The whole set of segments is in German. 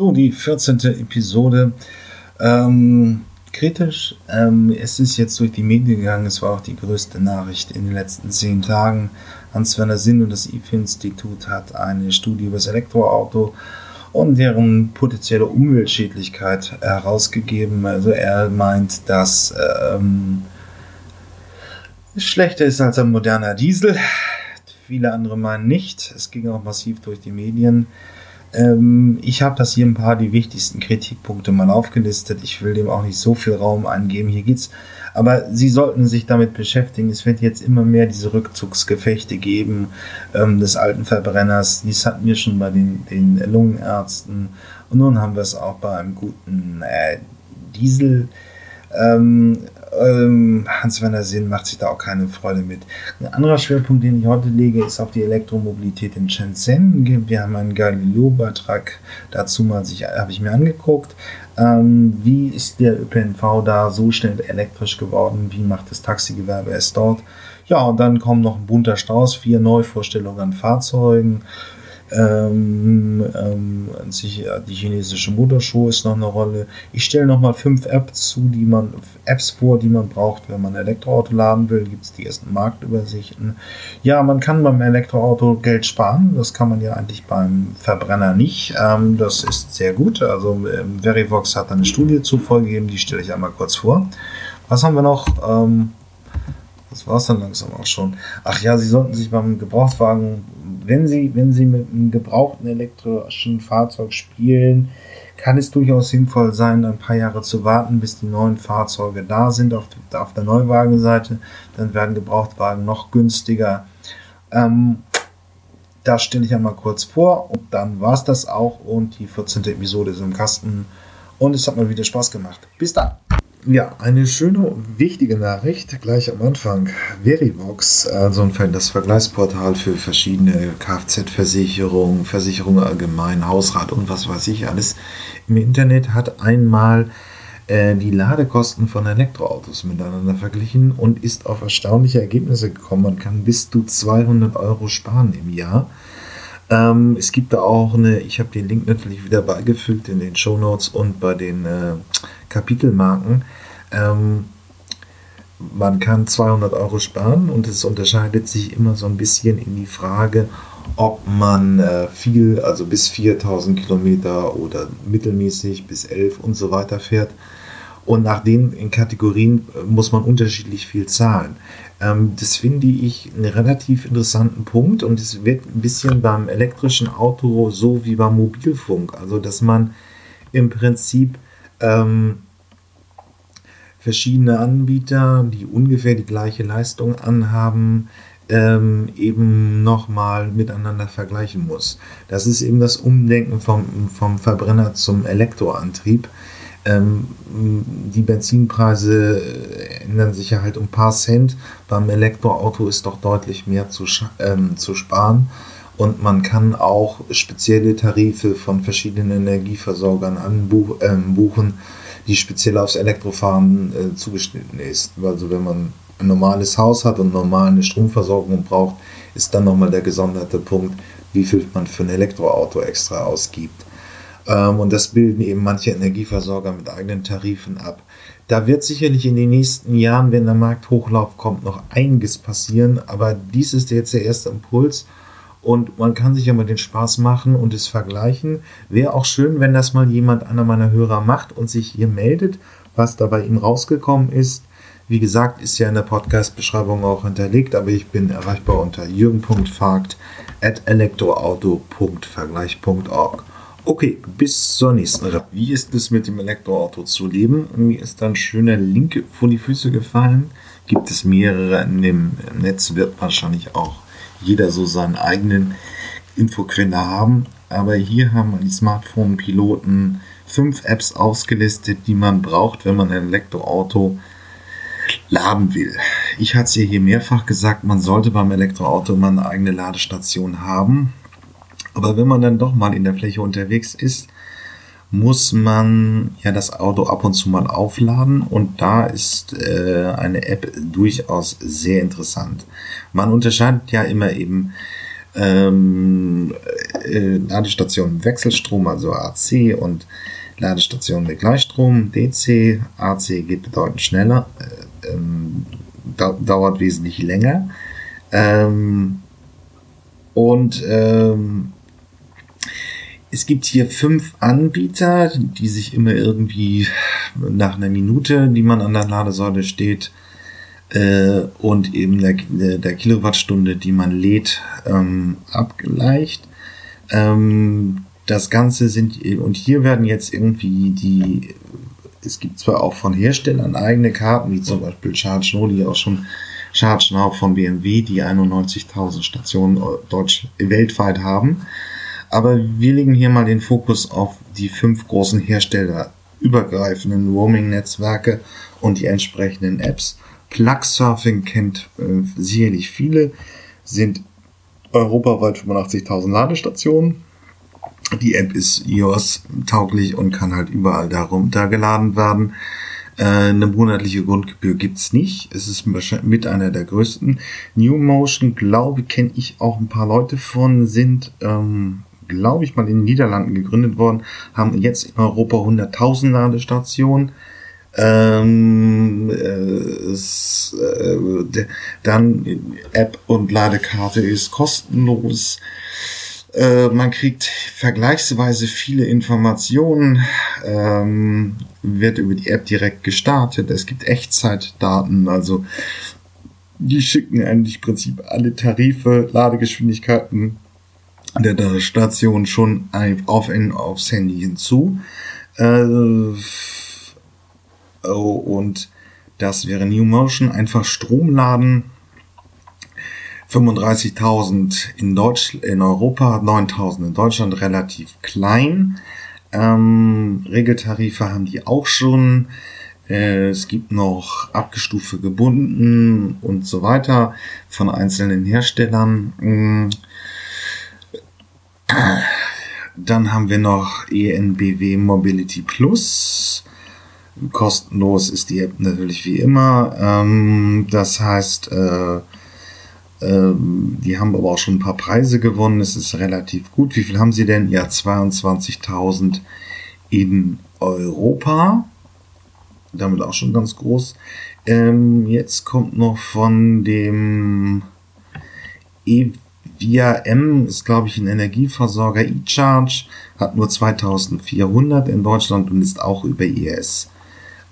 So, die 14. Episode. Ähm, kritisch. Ähm, es ist jetzt durch die Medien gegangen. Es war auch die größte Nachricht in den letzten zehn Tagen. Hans-Werner Sinn und das IFI-Institut hat eine Studie über das Elektroauto und deren potenzielle Umweltschädlichkeit herausgegeben. Also er meint, dass ähm, es schlechter ist als ein moderner Diesel. Viele andere meinen nicht. Es ging auch massiv durch die Medien. Ähm, ich habe das hier ein paar die wichtigsten Kritikpunkte mal aufgelistet. Ich will dem auch nicht so viel Raum eingeben. Hier geht's, aber Sie sollten sich damit beschäftigen. Es wird jetzt immer mehr diese Rückzugsgefechte geben ähm, des alten Verbrenners. Dies hatten wir schon bei den, den Lungenärzten und nun haben wir es auch bei einem guten äh, Diesel. Ähm, ähm, Hans-Werner Sinn macht sich da auch keine Freude mit. Ein anderer Schwerpunkt, den ich heute lege, ist auf die Elektromobilität in Shenzhen. Wir haben einen Galileo-Beitrag dazu mal sich, habe ich mir angeguckt. Ähm, wie ist der ÖPNV da so schnell elektrisch geworden? Wie macht das Taxigewerbe es dort? Ja, und dann kommen noch ein bunter Strauß, vier Neuvorstellungen an Fahrzeugen. Ähm, ähm, die chinesische Motorshow ist noch eine Rolle. Ich stelle nochmal fünf Apps zu, die man, Apps vor, die man braucht, wenn man ein Elektroauto laden will. Gibt es die ersten Marktübersichten. Ja, man kann beim Elektroauto Geld sparen. Das kann man ja eigentlich beim Verbrenner nicht. Ähm, das ist sehr gut. Also ähm, Verivox hat eine Studie zu vorgegeben, die stelle ich einmal kurz vor. Was haben wir noch? Ähm, das war es dann langsam auch schon. Ach ja, Sie sollten sich beim Gebrauchtwagen, wenn Sie, wenn Sie mit einem gebrauchten elektrischen Fahrzeug spielen, kann es durchaus sinnvoll sein, ein paar Jahre zu warten, bis die neuen Fahrzeuge da sind auf, auf der Neuwagenseite. Dann werden Gebrauchtwagen noch günstiger. Ähm, das stelle ich einmal kurz vor und dann war es das auch und die 14. Episode ist im Kasten und es hat mal wieder Spaß gemacht. Bis dann! Ja, eine schöne, wichtige Nachricht gleich am Anfang. Verivox, also das Vergleichsportal für verschiedene Kfz-Versicherungen, Versicherungen allgemein, Hausrat und was weiß ich alles im Internet, hat einmal äh, die Ladekosten von Elektroautos miteinander verglichen und ist auf erstaunliche Ergebnisse gekommen. Man kann bis zu 200 Euro sparen im Jahr. Ähm, es gibt da auch eine, ich habe den Link natürlich wieder beigefügt in den Show Notes und bei den äh, Kapitelmarken. Ähm, man kann 200 Euro sparen und es unterscheidet sich immer so ein bisschen in die Frage, ob man äh, viel, also bis 4000 Kilometer oder mittelmäßig bis 11 und so weiter fährt. Und nach den Kategorien äh, muss man unterschiedlich viel zahlen. Ähm, das finde ich einen relativ interessanten Punkt und es wird ein bisschen beim elektrischen Auto so wie beim Mobilfunk. Also, dass man im Prinzip ähm, verschiedene Anbieter, die ungefähr die gleiche Leistung anhaben, ähm, eben nochmal miteinander vergleichen muss. Das ist eben das Umdenken vom, vom Verbrenner zum Elektroantrieb. Ähm, die Benzinpreise ändern sich ja halt um ein paar Cent. Beim Elektroauto ist doch deutlich mehr zu, ähm, zu sparen. Und man kann auch spezielle Tarife von verschiedenen Energieversorgern anbuchen, ähm, die speziell aufs Elektrofahren äh, zugeschnitten ist. Also wenn man ein normales Haus hat und normal eine Stromversorgung braucht, ist dann nochmal der gesonderte Punkt, wie viel man für ein Elektroauto extra ausgibt. Ähm, und das bilden eben manche Energieversorger mit eigenen Tarifen ab. Da wird sicherlich in den nächsten Jahren, wenn der Markthochlauf kommt, noch einiges passieren, aber dies ist jetzt der erste Impuls und man kann sich ja mal den Spaß machen und es vergleichen. Wäre auch schön, wenn das mal jemand einer meiner Hörer macht und sich hier meldet, was da bei ihm rausgekommen ist. Wie gesagt, ist ja in der Podcast-Beschreibung auch hinterlegt, aber ich bin erreichbar unter jürgen.fagt Okay, bis zur nächsten Runde. Wie ist es mit dem Elektroauto zu leben? Mir ist ein schöner Link vor die Füße gefallen. Gibt es mehrere in dem Netz, wird wahrscheinlich auch jeder so seinen eigenen Infoquelle haben. Aber hier haben die Smartphone-Piloten fünf Apps ausgelistet, die man braucht, wenn man ein Elektroauto laden will. Ich hatte es ja hier mehrfach gesagt, man sollte beim Elektroauto immer eine eigene Ladestation haben. Aber wenn man dann doch mal in der Fläche unterwegs ist, muss man ja das Auto ab und zu mal aufladen und da ist äh, eine App durchaus sehr interessant. Man unterscheidet ja immer eben ähm, äh, Ladestationen Wechselstrom, also AC und Ladestationen mit Gleichstrom, DC. AC geht bedeutend schneller, äh, ähm, dauert wesentlich länger. Ähm, und ähm, es gibt hier fünf Anbieter, die sich immer irgendwie nach einer Minute, die man an der Ladesäule steht, äh, und eben der, der, Kilowattstunde, die man lädt, ähm, abgleicht. Ähm, das Ganze sind, und hier werden jetzt irgendwie die, es gibt zwar auch von Herstellern eigene Karten, wie zum Beispiel Charge No, die auch schon Charge Now von BMW, die 91.000 Stationen deutsch, weltweit haben. Aber wir legen hier mal den Fokus auf die fünf großen Hersteller übergreifenden Roaming-Netzwerke und die entsprechenden Apps. Plugsurfing kennt äh, sicherlich viele, sind europaweit 85.000 Ladestationen. Die App ist iOS-tauglich und kann halt überall darum da geladen werden. Äh, eine monatliche Grundgebühr gibt's nicht. Es ist mit einer der größten. New Motion, glaube kenne ich auch ein paar Leute von, sind ähm, glaube ich, mal in den Niederlanden gegründet worden, haben jetzt in Europa 100.000 Ladestationen. Ähm, äh, es, äh, dann App und Ladekarte ist kostenlos. Äh, man kriegt vergleichsweise viele Informationen, ähm, wird über die App direkt gestartet. Es gibt Echtzeitdaten, also die schicken eigentlich im Prinzip alle Tarife, Ladegeschwindigkeiten, der Station schon auf, aufs Handy hinzu. Äh, oh, und das wäre New Motion. Einfach Strom laden. 35.000 in in Europa, 9.000 in Deutschland, relativ klein. Ähm, Regeltarife haben die auch schon. Äh, es gibt noch abgestufte gebunden und so weiter von einzelnen Herstellern. Ähm, dann haben wir noch ENBW Mobility Plus. Kostenlos ist die App natürlich wie immer. Ähm, das heißt, äh, äh, die haben aber auch schon ein paar Preise gewonnen. Es ist relativ gut. Wie viel haben sie denn? Ja, 22.000 in Europa. Damit auch schon ganz groß. Ähm, jetzt kommt noch von dem e Via M ist, glaube ich, ein Energieversorger eCharge, hat nur 2400 in Deutschland und ist auch über ES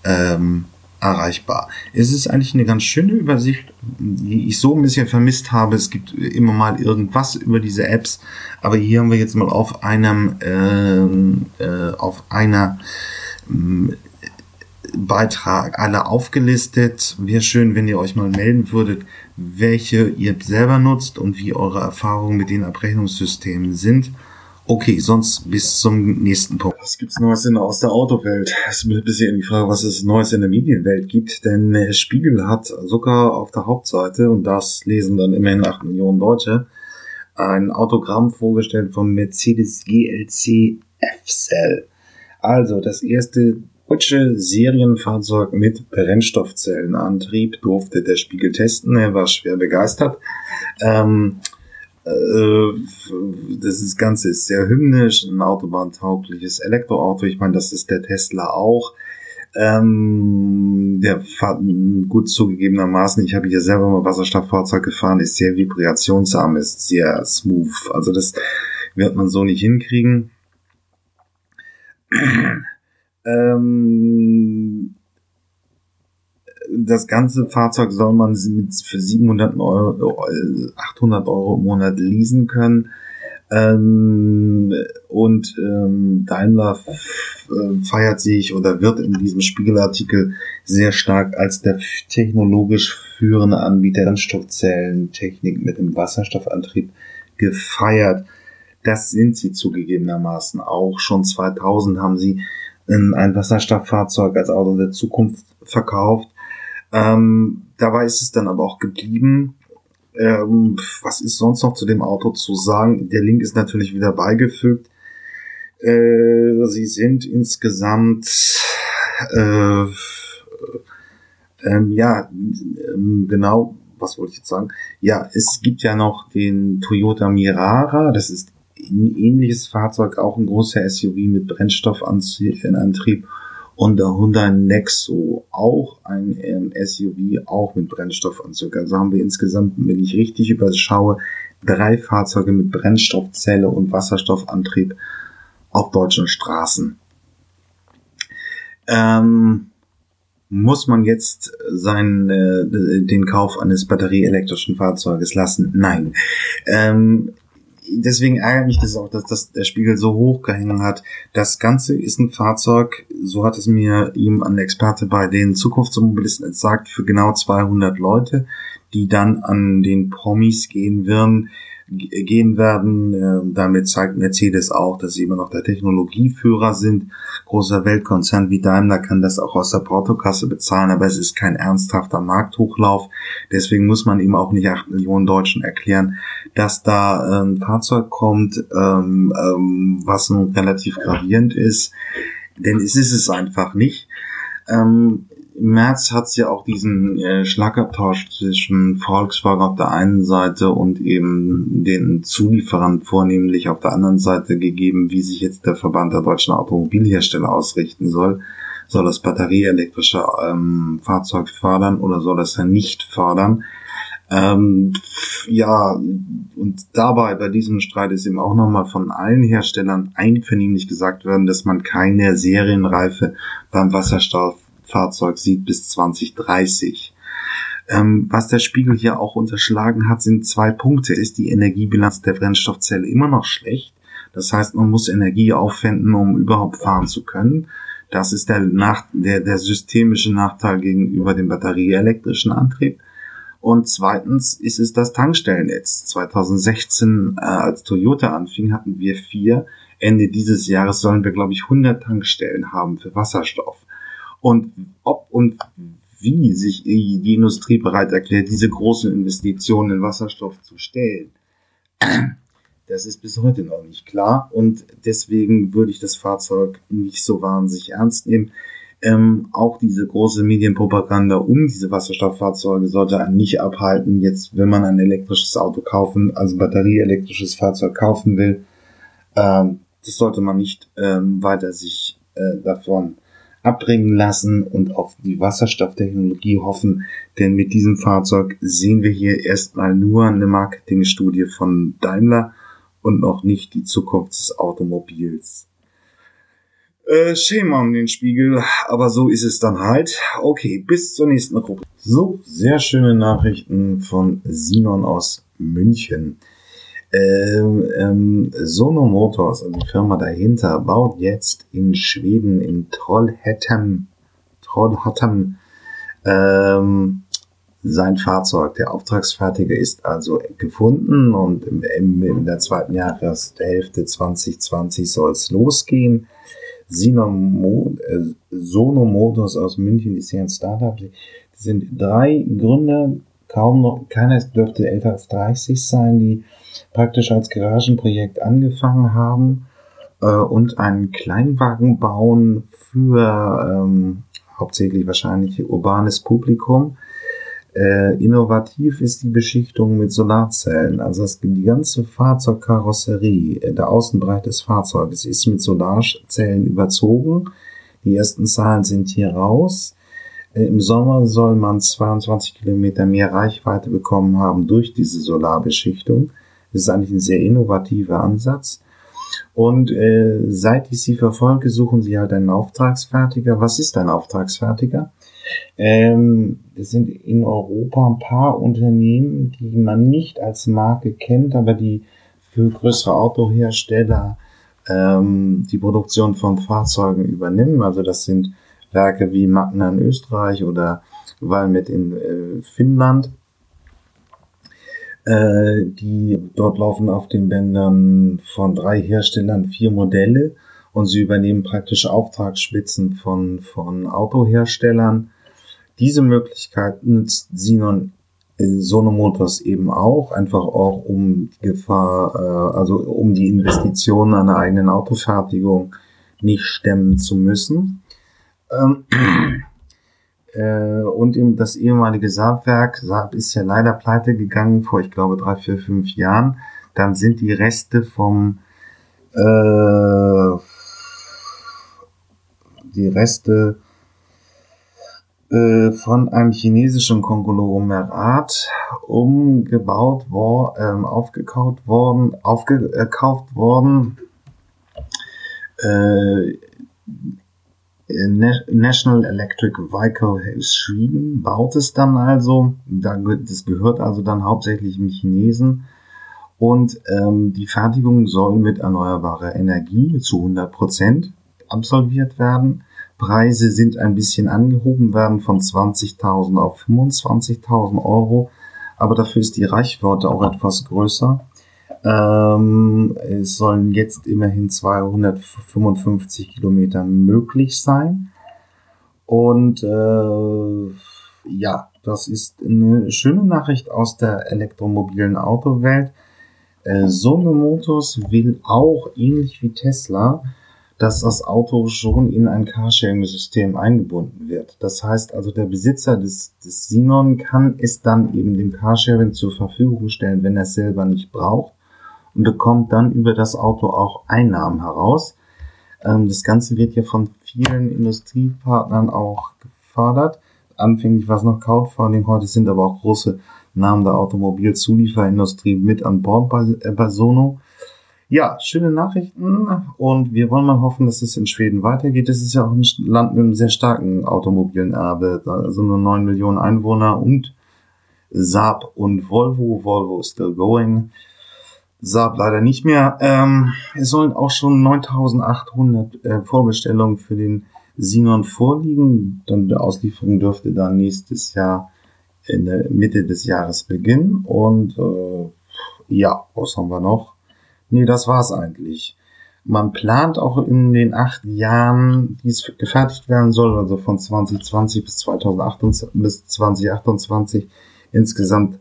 ähm, erreichbar. Es ist eigentlich eine ganz schöne Übersicht, die ich so ein bisschen vermisst habe. Es gibt immer mal irgendwas über diese Apps, aber hier haben wir jetzt mal auf einem ähm, äh, auf einer ähm, Beitrag alle aufgelistet. Wäre schön, wenn ihr euch mal melden würdet, welche ihr selber nutzt und wie eure Erfahrungen mit den Abrechnungssystemen sind. Okay, sonst bis zum nächsten Punkt. Was gibt's Neues in, aus der Autowelt? Es ist ein bisschen die Frage, was es Neues in der Medienwelt gibt, denn der Spiegel hat sogar auf der Hauptseite, und das lesen dann immerhin 8 Millionen Deutsche, ein Autogramm vorgestellt vom Mercedes GLC F-Cell. Also das erste deutsche Serienfahrzeug mit Brennstoffzellenantrieb durfte der Spiegel testen. Er war schwer begeistert. Ähm, äh, das Ganze ist sehr hymnisch, ein autobahntaugliches Elektroauto. Ich meine, das ist der Tesla auch. Ähm, der fährt gut zugegebenermaßen, ich habe hier selber mal Wasserstofffahrzeug gefahren, ist sehr vibrationsarm, ist sehr smooth. Also das wird man so nicht hinkriegen. Ähm, das ganze Fahrzeug soll man mit für 700 Euro, 800 äh, Euro im Monat leasen können. Ähm, und ähm, Daimler äh, feiert sich oder wird in diesem Spiegelartikel sehr stark als der technologisch führende Anbieter Brennstoffzellentechnik mit dem Wasserstoffantrieb gefeiert. Das sind sie zugegebenermaßen auch. Schon 2000 haben sie ein Wasserstofffahrzeug als Auto der Zukunft verkauft. Ähm, dabei ist es dann aber auch geblieben. Ähm, was ist sonst noch zu dem Auto zu sagen? Der Link ist natürlich wieder beigefügt. Äh, sie sind insgesamt äh, ähm, ja ähm, genau was wollte ich jetzt sagen? Ja, es gibt ja noch den Toyota Mirara, das ist ein ähnliches Fahrzeug, auch ein großer SUV mit Brennstoffantrieb und der Hyundai Nexo, auch ein ähm, SUV, auch mit Brennstoffanzug. Also haben wir insgesamt, wenn ich richtig überschaue, drei Fahrzeuge mit Brennstoffzelle und Wasserstoffantrieb auf deutschen Straßen. Ähm, muss man jetzt seinen, äh, den Kauf eines batterieelektrischen Fahrzeuges lassen? Nein. Ähm, deswegen ärgert mich das auch, dass, dass der Spiegel so hoch gehängt hat. Das Ganze ist ein Fahrzeug, so hat es mir ihm ein Experte bei den Zukunftsmobilisten gesagt, für genau 200 Leute, die dann an den Promis gehen werden, gehen werden. Ähm, damit zeigt Mercedes auch, dass sie immer noch der Technologieführer sind. Großer Weltkonzern wie Daimler kann das auch aus der Portokasse bezahlen, aber es ist kein ernsthafter Markthochlauf. Deswegen muss man ihm auch nicht acht Millionen Deutschen erklären, dass da ein Fahrzeug kommt, ähm, ähm, was nun relativ gravierend ist. Denn es ist es einfach nicht. Ähm, im März hat es ja auch diesen äh, Schlagabtausch zwischen Volkswagen auf der einen Seite und eben den Zulieferern vornehmlich auf der anderen Seite gegeben, wie sich jetzt der Verband der deutschen Automobilhersteller ausrichten soll. Soll das batterieelektrische ähm, Fahrzeug fördern oder soll das ja nicht fördern? Ähm, ja, und dabei bei diesem Streit ist eben auch nochmal von allen Herstellern einvernehmlich gesagt worden, dass man keine Serienreife beim Wasserstoff Fahrzeug sieht bis 2030. Ähm, was der Spiegel hier auch unterschlagen hat, sind zwei Punkte. Ist die Energiebilanz der Brennstoffzelle immer noch schlecht? Das heißt, man muss Energie aufwenden, um überhaupt fahren zu können. Das ist der, nach, der, der systemische Nachteil gegenüber dem batterieelektrischen Antrieb. Und zweitens ist es das Tankstellennetz. 2016, äh, als Toyota anfing, hatten wir vier. Ende dieses Jahres sollen wir, glaube ich, 100 Tankstellen haben für Wasserstoff. Und ob und wie sich die Industrie bereit erklärt, diese großen Investitionen in Wasserstoff zu stellen, das ist bis heute noch nicht klar. Und deswegen würde ich das Fahrzeug nicht so wahnsinnig ernst nehmen. Ähm, auch diese große Medienpropaganda um diese Wasserstofffahrzeuge sollte einen nicht abhalten, jetzt, wenn man ein elektrisches Auto kaufen, also batterieelektrisches Fahrzeug kaufen will, ähm, das sollte man nicht ähm, weiter sich äh, davon abbringen lassen und auf die Wasserstofftechnologie hoffen, denn mit diesem Fahrzeug sehen wir hier erstmal nur eine Marketingstudie von Daimler und noch nicht die Zukunft des Automobils. Äh, shame on den Spiegel, aber so ist es dann halt. Okay, bis zur nächsten Gruppe. So, sehr schöne Nachrichten von Sinon aus München. Ähm, ähm, Sono Motors, also die Firma dahinter, baut jetzt in Schweden in Trollhättan, Trollhättan ähm, sein Fahrzeug. Der Auftragsfertiger ist also gefunden und im, im, in der zweiten Jahreshälfte 2020 soll es losgehen. Sino äh, Sono Motors aus München ist hier ein Startup. Die sind drei Gründer, kaum noch, keiner dürfte älter als 30 sein, die praktisch als Garagenprojekt angefangen haben äh, und einen Kleinwagen bauen für ähm, hauptsächlich wahrscheinlich urbanes Publikum. Äh, innovativ ist die Beschichtung mit Solarzellen. Also das, die ganze Fahrzeugkarosserie, äh, der Außenbereich des Fahrzeuges ist mit Solarzellen überzogen. Die ersten Zahlen sind hier raus. Äh, Im Sommer soll man 22 Kilometer mehr Reichweite bekommen haben durch diese Solarbeschichtung. Das ist eigentlich ein sehr innovativer Ansatz. Und äh, seit ich sie verfolge, suchen sie halt einen Auftragsfertiger. Was ist ein Auftragsfertiger? Ähm, das sind in Europa ein paar Unternehmen, die man nicht als Marke kennt, aber die für größere Autohersteller ähm, die Produktion von Fahrzeugen übernehmen. Also das sind Werke wie Magna in Österreich oder Valmet in äh, Finnland. Äh, die dort laufen auf den Bändern von drei Herstellern vier Modelle und sie übernehmen praktisch Auftragsspitzen von, von Autoherstellern. Diese Möglichkeit nutzt Sinon äh, Sono Motors eben auch, einfach auch um die Gefahr, äh, also um die Investitionen einer eigenen Autofertigung nicht stemmen zu müssen. Äh, und eben das ehemalige Saabwerk. Saab ist ja leider pleite gegangen vor, ich glaube, drei, vier, fünf Jahren. Dann sind die Reste vom äh, die Reste äh, von einem chinesischen Konglomerat umgebaut worden, ähm, aufgekauft worden, aufgekauft worden. Äh, National Electric Vehicle Sweden baut es dann also. Das gehört also dann hauptsächlich dem Chinesen. Und ähm, die Fertigung soll mit erneuerbarer Energie zu 100 Prozent absolviert werden. Preise sind ein bisschen angehoben werden von 20.000 auf 25.000 Euro, aber dafür ist die Reichweite auch etwas größer. Ähm, es sollen jetzt immerhin 255 Kilometer möglich sein. Und äh, ja, das ist eine schöne Nachricht aus der elektromobilen Autowelt. Äh, Sono Motors will auch ähnlich wie Tesla dass das Auto schon in ein Carsharing-System eingebunden wird. Das heißt also, der Besitzer des, des Sinon kann es dann eben dem Carsharing zur Verfügung stellen, wenn er es selber nicht braucht und bekommt dann über das Auto auch Einnahmen heraus. Ähm, das Ganze wird ja von vielen Industriepartnern auch gefördert. Anfänglich war es noch Crowdfunding, heute sind aber auch große Namen der Automobilzulieferindustrie mit an Bord bei, äh, bei Sono. Ja, schöne Nachrichten und wir wollen mal hoffen, dass es in Schweden weitergeht. Es ist ja auch ein Land mit einem sehr starken automobilen Erbe, also nur 9 Millionen Einwohner und Saab und Volvo. Volvo is still going. Saab leider nicht mehr. Ähm, es sollen auch schon 9800 äh, Vorbestellungen für den Sinon vorliegen. Dann die Auslieferung dürfte dann nächstes Jahr in der Mitte des Jahres beginnen. Und äh, ja, was haben wir noch? Nee, das war's eigentlich. Man plant auch in den acht Jahren, die es gefertigt werden soll, also von 2020 bis 2028, bis 2028 insgesamt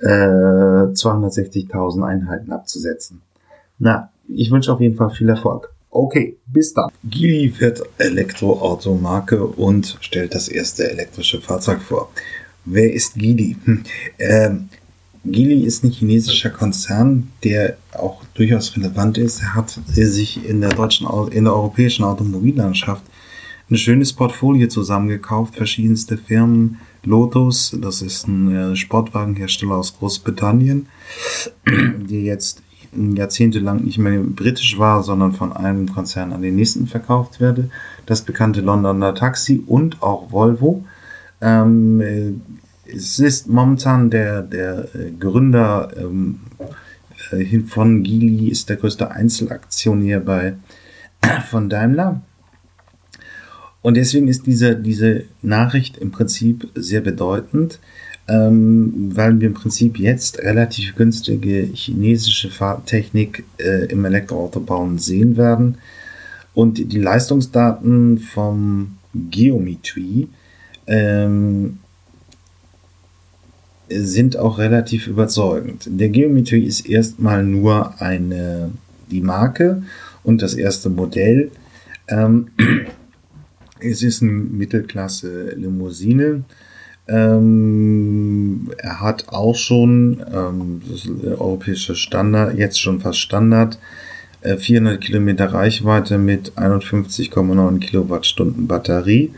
äh, 260.000 Einheiten abzusetzen. Na, ich wünsche auf jeden Fall viel Erfolg. Okay, bis dann. Geely wird Elektroautomarke und stellt das erste elektrische Fahrzeug vor. Wer ist Geely? Hm. Ähm, Geely ist ein chinesischer Konzern, der auch durchaus relevant ist. Er hat sich in der deutschen, in der europäischen Automobillandschaft ein schönes Portfolio zusammengekauft, verschiedenste Firmen. Lotus, das ist ein äh, Sportwagenhersteller aus Großbritannien, der jetzt jahrzehntelang nicht mehr britisch war, sondern von einem Konzern an den nächsten verkauft werde. Das bekannte Londoner Taxi und auch Volvo. Ähm, äh, es ist momentan der, der äh, Gründer ähm, äh, von Geely, ist der größte Einzelaktionär bei von Daimler. Und deswegen ist diese, diese Nachricht im Prinzip sehr bedeutend, ähm, weil wir im Prinzip jetzt relativ günstige chinesische Fahrtechnik äh, im Elektroautobauen sehen werden. Und die Leistungsdaten vom Geometry ähm, sind auch relativ überzeugend. Der Geometry ist erstmal nur eine, die Marke und das erste Modell. Ähm, es ist eine Mittelklasse Limousine. Ähm, er hat auch schon, ähm, der europäische Standard, jetzt schon fast Standard, äh, 400 Kilometer Reichweite mit 51,9 Kilowattstunden Batterie.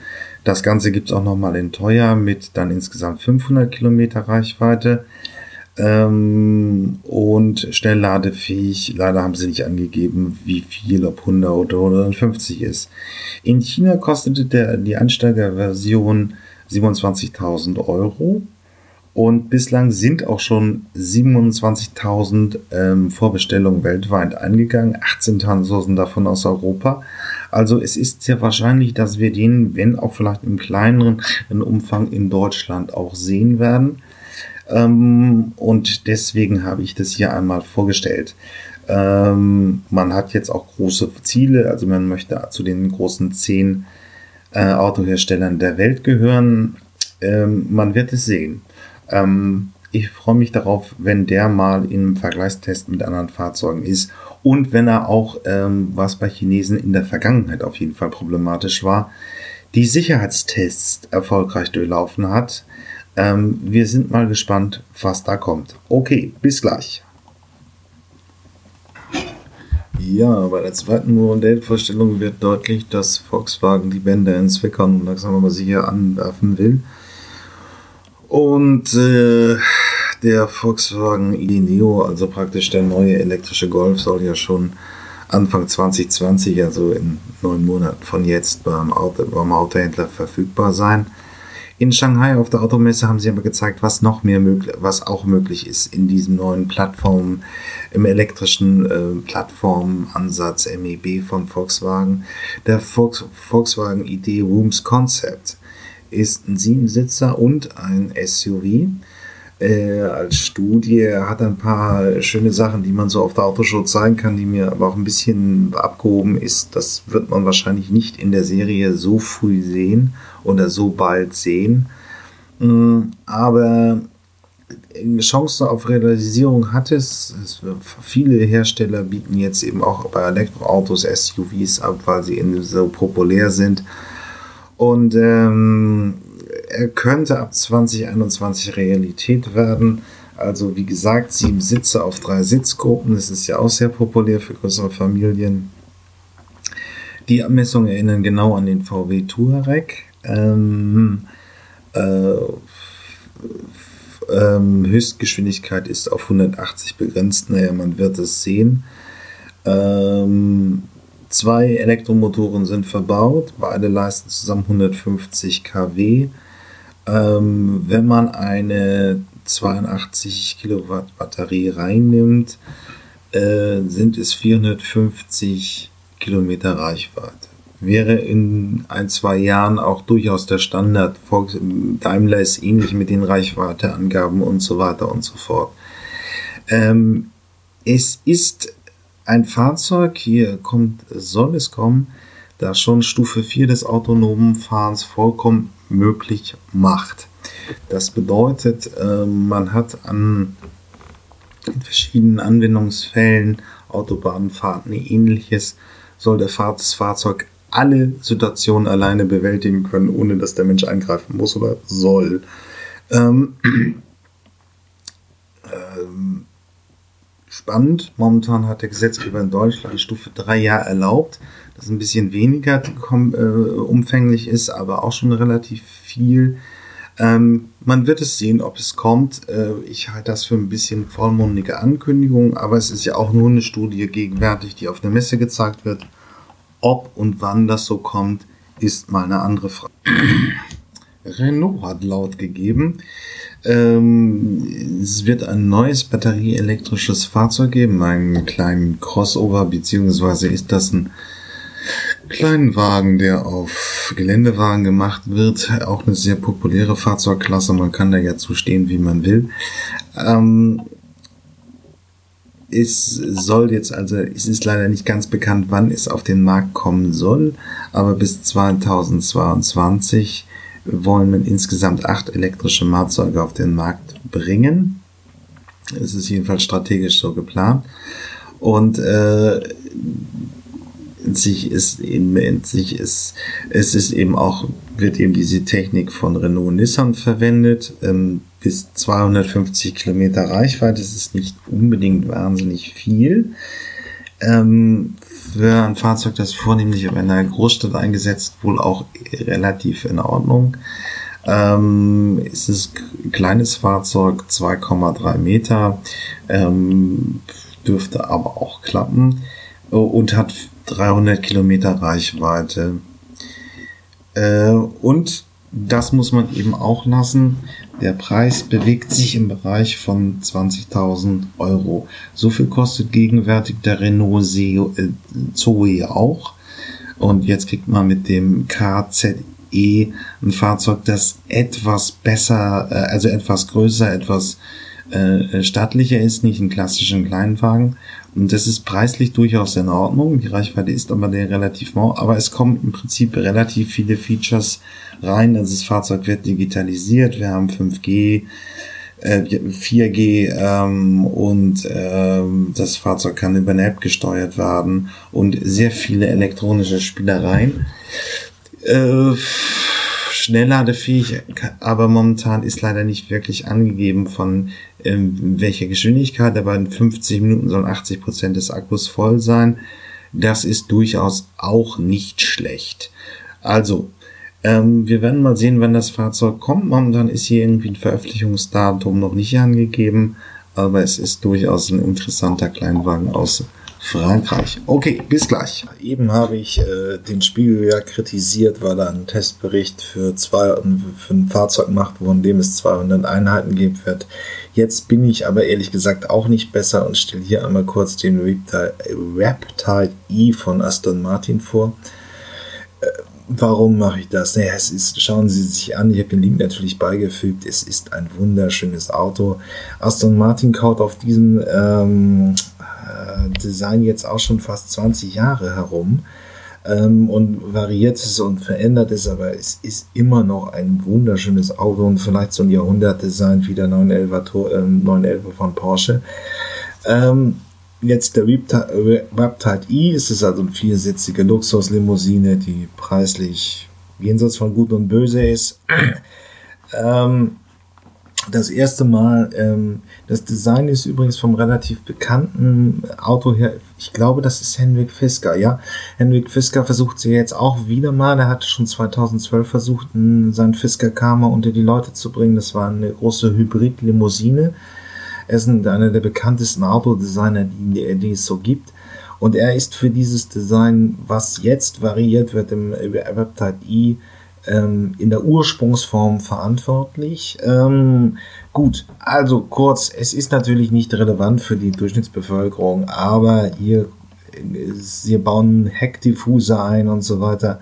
Das Ganze gibt es auch nochmal in teuer mit dann insgesamt 500 Kilometer Reichweite ähm, und schnellladefähig. Leider haben sie nicht angegeben, wie viel, ob 100 oder 150 ist. In China kostete der, die Ansteigerversion 27.000 Euro. Und bislang sind auch schon 27.000 ähm, Vorbestellungen weltweit eingegangen, 18.000 davon aus Europa. Also es ist sehr wahrscheinlich, dass wir den, wenn auch vielleicht im kleineren Umfang in Deutschland auch sehen werden. Ähm, und deswegen habe ich das hier einmal vorgestellt. Ähm, man hat jetzt auch große Ziele, also man möchte zu den großen zehn äh, Autoherstellern der Welt gehören. Ähm, man wird es sehen. Ähm, ich freue mich darauf, wenn der mal im Vergleichstest mit anderen Fahrzeugen ist und wenn er auch, ähm, was bei Chinesen in der Vergangenheit auf jeden Fall problematisch war, die Sicherheitstests erfolgreich durchlaufen hat. Ähm, wir sind mal gespannt, was da kommt. Okay, bis gleich. Ja, bei der zweiten Modellvorstellung wird deutlich, dass Volkswagen die Bänder in Zwickern langsam aber sicher anwerfen will. Und äh, der Volkswagen ID Neo, also praktisch der neue elektrische Golf, soll ja schon Anfang 2020, also in neun Monaten von jetzt, beim, Auto, beim Autohändler verfügbar sein. In Shanghai auf der Automesse haben sie aber gezeigt, was noch mehr möglich, was auch möglich ist in diesem neuen Plattform, im elektrischen äh, Plattformansatz MEB von Volkswagen. Der Volks, Volkswagen ID Rooms Concept ist ein Siebensitzer und ein SUV äh, als Studie. Hat ein paar schöne Sachen, die man so auf der Autoshow zeigen kann, die mir aber auch ein bisschen abgehoben ist. Das wird man wahrscheinlich nicht in der Serie so früh sehen oder so bald sehen. Mm, aber Chance auf Realisierung hat es. es. Viele Hersteller bieten jetzt eben auch bei Elektroautos SUVs ab, weil sie so populär sind. Und ähm, er könnte ab 2021 Realität werden. Also wie gesagt, sieben Sitze auf drei Sitzgruppen. Das ist ja auch sehr populär für größere Familien. Die Abmessungen erinnern genau an den VW Touareg. Ähm, äh, ähm, Höchstgeschwindigkeit ist auf 180 begrenzt. Naja, man wird es sehen. Ähm, zwei Elektromotoren sind verbaut. Beide leisten zusammen 150 kW. Ähm, wenn man eine 82 Kilowatt Batterie reinnimmt, äh, sind es 450 Kilometer Reichweite. Wäre in ein, zwei Jahren auch durchaus der Standard. Daimler ist ähnlich mit den Reichweiteangaben und so weiter und so fort. Ähm, es ist ein Fahrzeug, hier kommt, soll es kommen, da schon Stufe 4 des autonomen Fahrens vollkommen möglich macht. Das bedeutet, ähm, man hat an verschiedenen Anwendungsfällen, Autobahnfahrten, ähnliches, soll der Fahr das Fahrzeug alle Situationen alleine bewältigen können, ohne dass der Mensch eingreifen muss oder soll. Ähm, ähm, spannend. Momentan hat der Gesetzgeber in Deutschland die Stufe 3 ja erlaubt das ein bisschen weniger äh, umfänglich ist, aber auch schon relativ viel. Ähm, man wird es sehen, ob es kommt. Äh, ich halte das für ein bisschen vollmundige Ankündigung, aber es ist ja auch nur eine Studie gegenwärtig, die auf der Messe gezeigt wird. Ob und wann das so kommt, ist mal eine andere Frage. Renault hat laut gegeben, ähm, es wird ein neues batterieelektrisches Fahrzeug geben, einen kleinen Crossover, beziehungsweise ist das ein kleinen Wagen, der auf Geländewagen gemacht wird. Auch eine sehr populäre Fahrzeugklasse. Man kann da ja zustehen, wie man will. Ähm, es soll jetzt also, es ist leider nicht ganz bekannt, wann es auf den Markt kommen soll, aber bis 2022 wollen wir insgesamt acht elektrische Fahrzeuge auf den Markt bringen. Es ist jedenfalls strategisch so geplant. Und äh, sich ist in sich ist es ist eben auch wird eben diese Technik von Renault Nissan verwendet ähm, bis 250 Kilometer Reichweite das ist nicht unbedingt wahnsinnig viel. Ähm, für ein Fahrzeug das vornehmlich in einer Großstadt eingesetzt wohl auch relativ in Ordnung. Ähm, es ist ein kleines Fahrzeug 2,3 Meter ähm, dürfte aber auch klappen und hat 300 Kilometer Reichweite. Äh, und das muss man eben auch lassen. Der Preis bewegt sich im Bereich von 20.000 Euro. So viel kostet gegenwärtig der Renault äh, Zoe auch. Und jetzt kriegt man mit dem KZE ein Fahrzeug, das etwas besser, äh, also etwas größer, etwas äh, stattlicher ist, nicht ein klassischen Kleinwagen. Und das ist preislich durchaus in Ordnung. Die Reichweite ist aber der relativ mau, aber es kommen im Prinzip relativ viele Features rein. Also das Fahrzeug wird digitalisiert. Wir haben 5G, äh, 4G ähm, und ähm, das Fahrzeug kann über eine App gesteuert werden und sehr viele elektronische Spielereien. Äh, schnellladefähig, aber momentan ist leider nicht wirklich angegeben von ähm, welcher Geschwindigkeit, aber in 50 Minuten sollen 80 Prozent des Akkus voll sein. Das ist durchaus auch nicht schlecht. Also, ähm, wir werden mal sehen, wenn das Fahrzeug kommt. Momentan ist hier irgendwie ein Veröffentlichungsdatum noch nicht angegeben, aber es ist durchaus ein interessanter Kleinwagen aus Frankreich. Okay, bis gleich. Eben habe ich äh, den Spiegel ja kritisiert, weil er einen Testbericht für, zwei, für ein Fahrzeug macht, von dem es 200 Einheiten geben wird. Jetzt bin ich aber ehrlich gesagt auch nicht besser und stelle hier einmal kurz den Reptile E von Aston Martin vor. Äh, warum mache ich das? Naja, es ist, schauen Sie sich an, ich habe den Link natürlich beigefügt. Es ist ein wunderschönes Auto. Aston Martin kaut auf diesem ähm, Design jetzt auch schon fast 20 Jahre herum ähm, und variiert es und verändert es, aber es ist immer noch ein wunderschönes Auto und vielleicht so ein Jahrhundertdesign wie der 911, äh, 911 von Porsche. Ähm, jetzt der Reptile E ist es also eine viersitzige Luxuslimousine, die preislich jenseits von Gut und Böse ist. ähm, das erste Mal, ähm, das Design ist übrigens vom relativ bekannten Auto her, ich glaube, das ist Henrik Fisker, ja. Henrik Fisker versucht sie jetzt auch wieder mal, er hatte schon 2012 versucht, sein Fisker Karma unter die Leute zu bringen, das war eine große Hybrid-Limousine. Er ist einer der bekanntesten Autodesigner, die, die es so gibt. Und er ist für dieses Design, was jetzt variiert wird im Reptile E, ähm, in der Ursprungsform verantwortlich. Ähm, gut, also kurz, es ist natürlich nicht relevant für die Durchschnittsbevölkerung, aber hier, sie bauen Heckdiffuser ein und so weiter.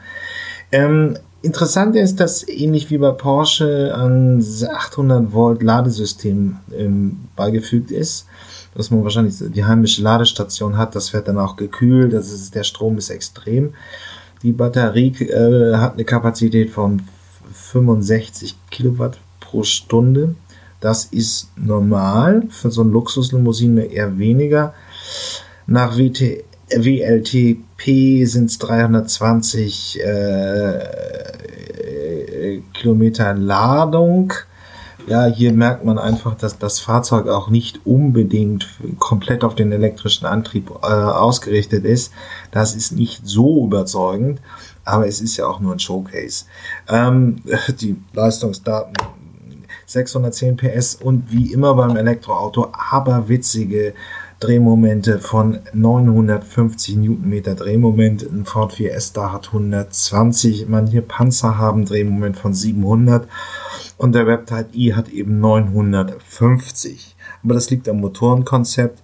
Ähm, interessant ist, dass ähnlich wie bei Porsche ein 800 Volt Ladesystem ähm, beigefügt ist dass man wahrscheinlich die heimische Ladestation hat. Das wird dann auch gekühlt. Das ist, der Strom ist extrem. Die Batterie äh, hat eine Kapazität von 65 Kilowatt pro Stunde. Das ist normal. Für so eine Luxuslimousine eher weniger. Nach WT, WLTP sind es 320 äh, Kilometer Ladung ja, hier merkt man einfach, dass das Fahrzeug auch nicht unbedingt komplett auf den elektrischen Antrieb äh, ausgerichtet ist. Das ist nicht so überzeugend, aber es ist ja auch nur ein Showcase. Ähm, die Leistungsdaten 610 PS und wie immer beim Elektroauto, aber witzige Drehmomente von 950 Newtonmeter Drehmoment. Ein Ford 4S da hat 120. Manche Panzer haben Drehmoment von 700 und der Reptile E hat eben 950. Aber das liegt am Motorenkonzept.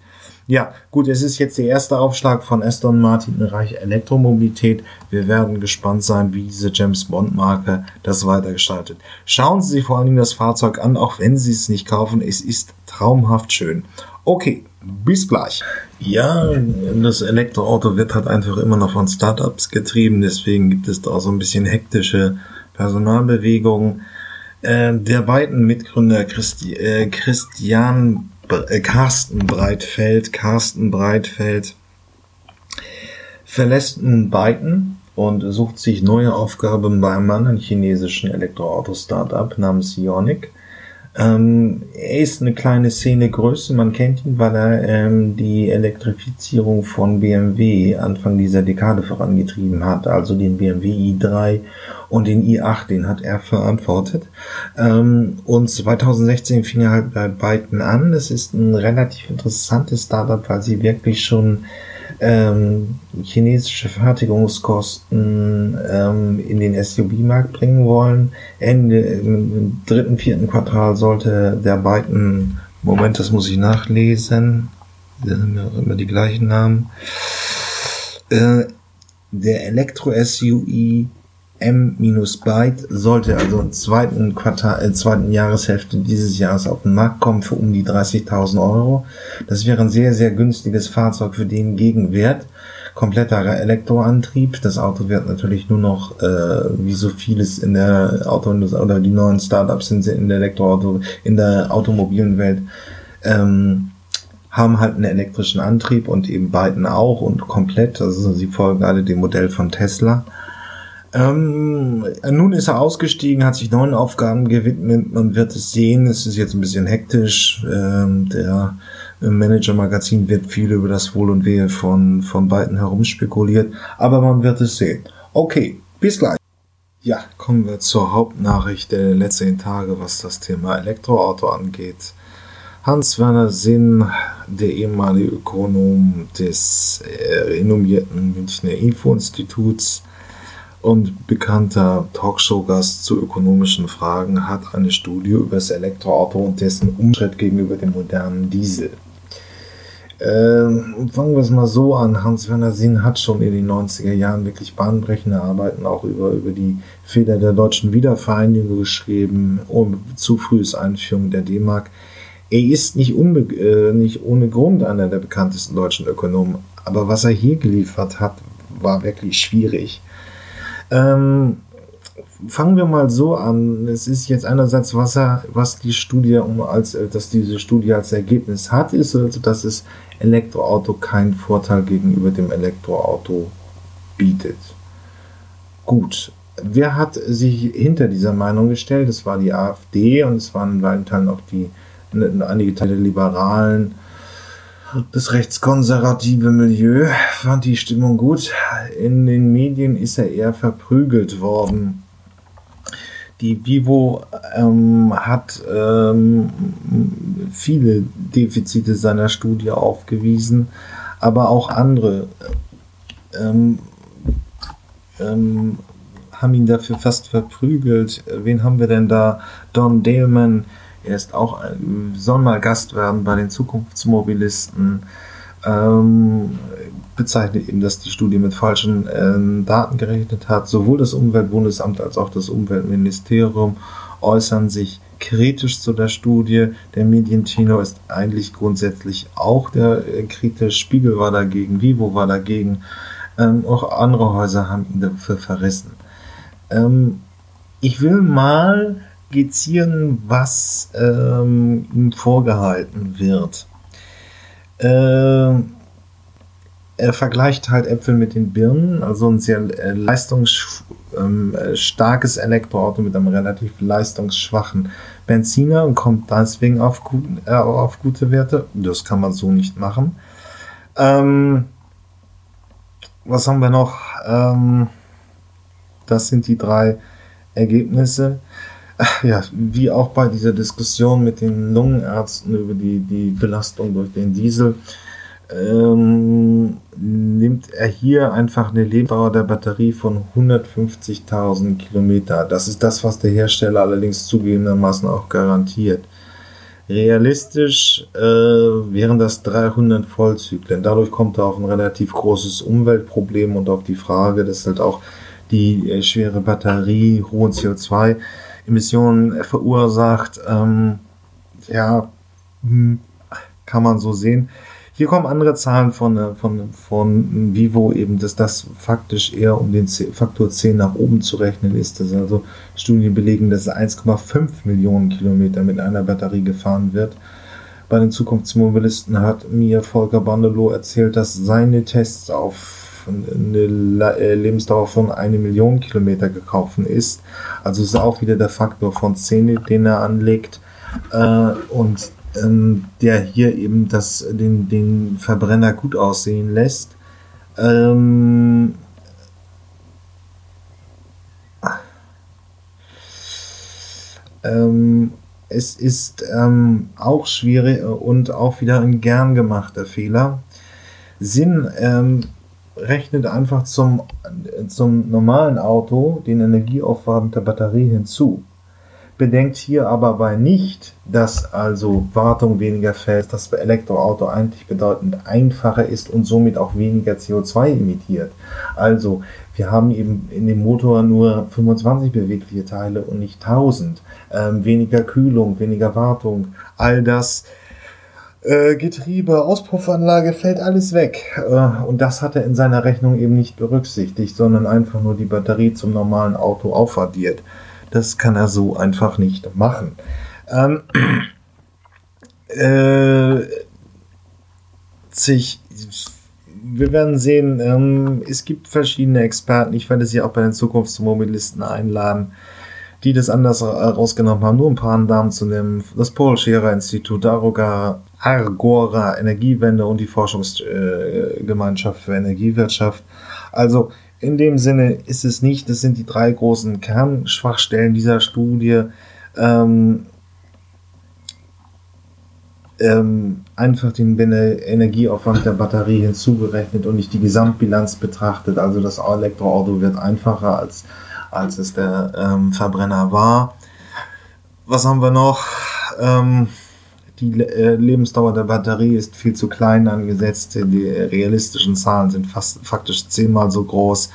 Ja, gut, es ist jetzt der erste Aufschlag von Aston Martin im Bereich Elektromobilität. Wir werden gespannt sein, wie diese James Bond Marke das weitergestaltet. Schauen Sie sich vor allen Dingen das Fahrzeug an, auch wenn Sie es nicht kaufen. Es ist traumhaft schön. Okay, bis gleich. Ja, das Elektroauto wird halt einfach immer noch von Startups getrieben, deswegen gibt es da so ein bisschen hektische Personalbewegungen. Äh, der beiden Mitgründer Christi, äh, Christian äh, Carsten Breitfeld, Carsten Breitfeld verlässt nun Byton und sucht sich neue Aufgaben bei einem anderen chinesischen Elektroauto-Startup namens Ionic. Ähm, er ist eine kleine Szene Größe, man kennt ihn, weil er ähm, die Elektrifizierung von BMW Anfang dieser Dekade vorangetrieben hat, also den BMW i3 und den i8, den hat er verantwortet. Ähm, und 2016 fing er halt bei beiden an. Es ist ein relativ interessantes Startup, weil sie wirklich schon ähm, chinesische Fertigungskosten ähm, in den SUV-Markt bringen wollen. Ende im dritten, vierten Quartal sollte der beiden, Moment, das muss ich nachlesen, die haben ja immer die gleichen Namen, äh, der Elektro-SUI M-Byte sollte also im zweiten Quartal, äh, zweiten Jahreshälfte dieses Jahres auf den Markt kommen für um die 30.000 Euro. Das wäre ein sehr, sehr günstiges Fahrzeug für den Gegenwert. Kompletter Elektroantrieb. Das Auto wird natürlich nur noch, äh, wie so vieles in der Autoindustrie oder die neuen Startups sind in der Elektroauto, in der automobilen Welt, ähm, haben halt einen elektrischen Antrieb und eben beiden auch und komplett. Also sie folgen alle dem Modell von Tesla. Ähm, nun ist er ausgestiegen, hat sich neuen Aufgaben gewidmet. Man wird es sehen. Es ist jetzt ein bisschen hektisch. Ähm, der Manager-Magazin wird viel über das Wohl und Wehe von, von beiden herum spekuliert. Aber man wird es sehen. Okay, bis gleich. Ja, kommen wir zur Hauptnachricht der letzten Tage, was das Thema Elektroauto angeht. Hans-Werner Sinn, der ehemalige Ökonom des äh, renommierten Münchner Info-Instituts, und bekannter Talkshow-Gast zu ökonomischen Fragen hat eine Studie über das Elektroauto und dessen Umschritt gegenüber dem modernen Diesel. Ähm, fangen wir es mal so an. Hans-Werner Sinn hat schon in den 90er Jahren wirklich bahnbrechende Arbeiten auch über, über die Fehler der deutschen Wiedervereinigung geschrieben, um zu frühes Einführung der D-Mark. Er ist nicht, äh, nicht ohne Grund einer der bekanntesten deutschen Ökonomen, aber was er hier geliefert hat, war wirklich schwierig. Ähm, fangen wir mal so an. Es ist jetzt einerseits, was, er, was die Studie, um als, äh, dass diese Studie als Ergebnis hat, ist, also, dass es Elektroauto keinen Vorteil gegenüber dem Elektroauto bietet. Gut. Wer hat sich hinter dieser Meinung gestellt? Das war die AfD und es waren in weiten Teilen auch die, einige Teile der Liberalen das rechtskonservative Milieu fand die Stimmung gut. In den Medien ist er eher verprügelt worden. Die Vivo ähm, hat ähm, viele Defizite seiner Studie aufgewiesen, aber auch andere ähm, ähm haben ihn dafür fast verprügelt. Wen haben wir denn da? Don Daleman, er ist auch, soll mal Gast werden bei den Zukunftsmobilisten. Ähm, bezeichnet eben, dass die Studie mit falschen ähm, Daten gerechnet hat. Sowohl das Umweltbundesamt als auch das Umweltministerium äußern sich kritisch zu der Studie. Der Medientino ist eigentlich grundsätzlich auch der äh, kritisch. Spiegel war dagegen, Vivo war dagegen. Ähm, auch andere Häuser haben ihn dafür verrissen. Ähm, ich will mal skizzieren, was ähm, ihm vorgehalten wird. Äh, er vergleicht halt Äpfel mit den Birnen, also ein sehr äh, leistungsstarkes ähm, Elektroauto mit einem relativ leistungsschwachen Benziner und kommt deswegen auf, gut, äh, auf gute Werte. Das kann man so nicht machen. Ähm, was haben wir noch? Ähm, das sind die drei Ergebnisse ja, wie auch bei dieser Diskussion mit den Lungenärzten über die, die Belastung durch den Diesel, ähm, nimmt er hier einfach eine Lebensdauer der Batterie von 150.000 Kilometer. Das ist das, was der Hersteller allerdings zugegebenermaßen auch garantiert. Realistisch äh, wären das 300 Vollzyklen. Dadurch kommt er auf ein relativ großes Umweltproblem und auf die Frage, dass halt auch die äh, schwere Batterie hohen CO2 Emissionen verursacht. Ähm, ja, hm, kann man so sehen. Hier kommen andere Zahlen von, äh, von, von Vivo eben, dass das faktisch eher um den Faktor 10 nach oben zu rechnen ist. Das also Studien belegen, dass 1,5 Millionen Kilometer mit einer Batterie gefahren wird. Bei den Zukunftsmobilisten hat mir Volker Bandelow erzählt, dass seine Tests auf eine äh, Lebensdauer von eine Million Kilometer gekauft ist. Also ist auch wieder der Faktor von 10, den er anlegt. Äh, und ähm, der hier eben das, den, den Verbrenner gut aussehen lässt. Ähm, ähm, es ist ähm, auch schwierig und auch wieder ein gern gemachter Fehler. Sinn ähm, rechnet einfach zum, zum normalen Auto den Energieaufwand der Batterie hinzu. Bedenkt hier aber bei nicht, dass also Wartung weniger fällt, dass bei Elektroauto eigentlich bedeutend einfacher ist und somit auch weniger CO2 emittiert. Also wir haben eben in dem Motor nur 25 bewegliche Teile und nicht 1000. Ähm, weniger Kühlung, weniger Wartung, all das äh, Getriebe, Auspuffanlage, fällt alles weg. Äh, und das hat er in seiner Rechnung eben nicht berücksichtigt, sondern einfach nur die Batterie zum normalen Auto aufaddiert. Das kann er so einfach nicht machen. Ähm, äh, sich wir werden sehen. Ähm, es gibt verschiedene Experten. Ich werde sie auch bei den Zukunftsmobilisten einladen, die das anders herausgenommen haben. Nur ein paar Namen zu nehmen. Das Paul Scherer Institut, Arroga, Argora, Energiewende und die Forschungsgemeinschaft für Energiewirtschaft. Also in dem Sinne ist es nicht, das sind die drei großen Kernschwachstellen dieser Studie. Ähm, ähm, einfach den Energieaufwand der Batterie hinzugerechnet und nicht die Gesamtbilanz betrachtet. Also das Elektroauto wird einfacher als, als es der ähm, Verbrenner war. Was haben wir noch? Ähm, die äh, Lebensdauer der Batterie ist viel zu klein angesetzt. Die realistischen Zahlen sind fast faktisch zehnmal so groß.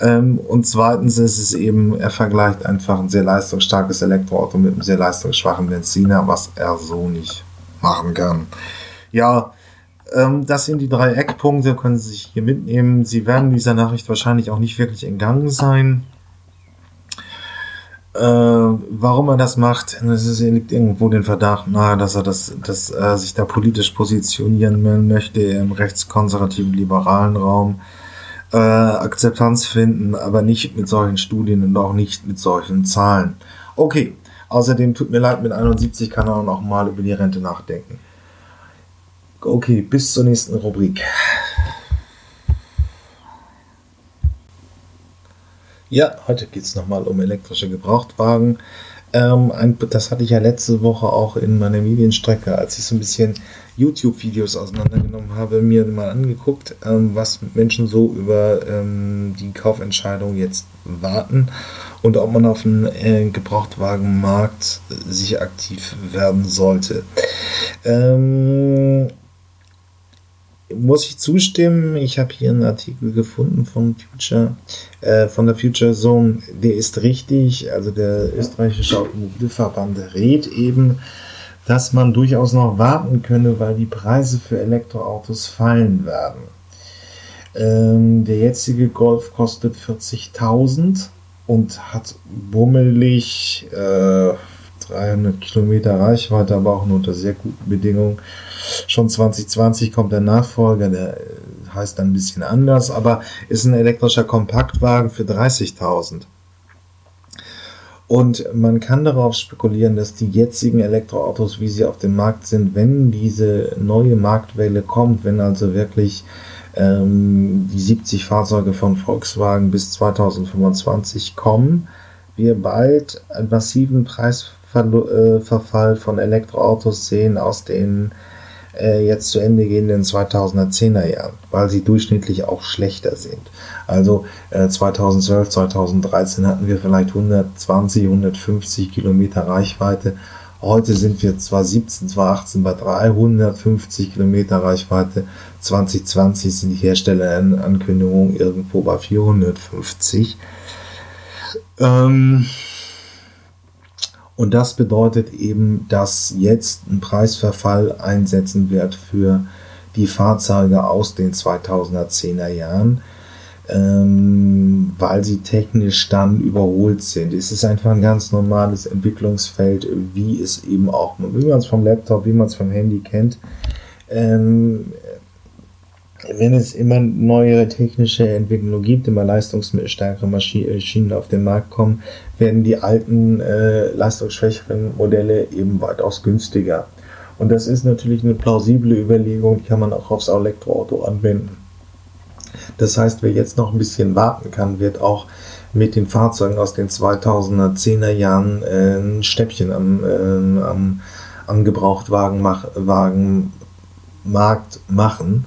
Ähm, und zweitens ist es eben, er vergleicht einfach ein sehr leistungsstarkes Elektroauto mit einem sehr leistungsschwachen Benziner, was er so nicht machen kann. Ja, ähm, das sind die drei Eckpunkte, können Sie sich hier mitnehmen. Sie werden dieser Nachricht wahrscheinlich auch nicht wirklich entgangen sein. Äh, warum er das macht, ist, liegt irgendwo den Verdacht nahe, dass er das, dass er sich da politisch positionieren möchte im rechtskonservativen liberalen Raum. Äh, Akzeptanz finden, aber nicht mit solchen Studien und auch nicht mit solchen Zahlen. Okay, Außerdem tut mir leid, mit 71 kann er auch noch mal über die Rente nachdenken. Okay, bis zur nächsten Rubrik. Ja, heute geht es nochmal um elektrische Gebrauchtwagen. Ähm, das hatte ich ja letzte Woche auch in meiner Medienstrecke, als ich so ein bisschen YouTube-Videos auseinandergenommen habe, mir mal angeguckt, ähm, was Menschen so über ähm, die Kaufentscheidung jetzt warten und ob man auf dem äh, Gebrauchtwagenmarkt sich aktiv werden sollte. Ähm, muss ich zustimmen. Ich habe hier einen Artikel gefunden von Future, äh, von der Future Zone. Der ist richtig. Also der österreichische Automobilverband rät eben, dass man durchaus noch warten könne, weil die Preise für Elektroautos fallen werden. Ähm, der jetzige Golf kostet 40.000 und hat bummelig äh, 300 Kilometer Reichweite, aber auch nur unter sehr guten Bedingungen. Schon 2020 kommt der Nachfolger, der äh, heißt dann ein bisschen anders, aber ist ein elektrischer Kompaktwagen für 30.000. Und man kann darauf spekulieren, dass die jetzigen Elektroautos, wie sie auf dem Markt sind, wenn diese neue Marktwelle kommt, wenn also wirklich ähm, die 70 Fahrzeuge von Volkswagen bis 2025 kommen, wir bald einen massiven Preisverfall von Elektroautos sehen aus den äh, jetzt zu Ende gehenden 2010er Jahren, weil sie durchschnittlich auch schlechter sind. Also äh, 2012, 2013 hatten wir vielleicht 120, 150 Kilometer Reichweite Heute sind wir zwar 17, zwar 18 bei 350 Kilometer Reichweite. 2020 sind die Herstellerankündigungen irgendwo bei 450. Ähm, und das bedeutet eben, dass jetzt ein Preisverfall einsetzen wird für die Fahrzeuge aus den 2010er Jahren ähm, weil sie technisch dann überholt sind. Es ist einfach ein ganz normales Entwicklungsfeld, wie es eben auch, wie man es vom Laptop, wie man es vom Handy kennt. Ähm, wenn es immer neue technische Entwicklungen gibt, immer leistungsstärkere Maschinen auf den Markt kommen, werden die alten, äh, leistungsschwächeren Modelle eben weitaus günstiger. Und das ist natürlich eine plausible Überlegung, die kann man auch aufs Elektroauto anwenden. Das heißt, wer jetzt noch ein bisschen warten kann, wird auch mit den Fahrzeugen aus den 2010er Jahren äh, ein Stäbchen am, äh, am, am Gebrauchtwagenmarkt machen.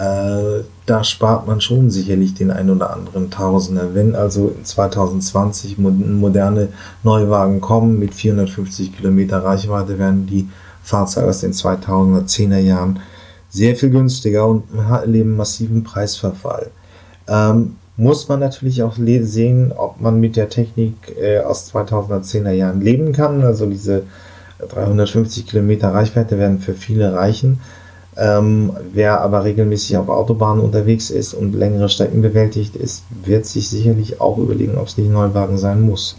Äh, da spart man schon sicherlich den ein oder anderen Tausender. Wenn also 2020 moderne Neuwagen kommen mit 450 Kilometer Reichweite, werden die Fahrzeuge aus den 2010er Jahren sehr viel günstiger und erleben massiven Preisverfall. Ähm, muss man natürlich auch sehen, ob man mit der Technik äh, aus 2010er Jahren leben kann. Also diese 350 Kilometer Reichweite werden für viele reichen. Ähm, wer aber regelmäßig auf Autobahnen unterwegs ist und längere Strecken bewältigt ist, wird sich sicherlich auch überlegen, ob es nicht ein Neuwagen sein muss.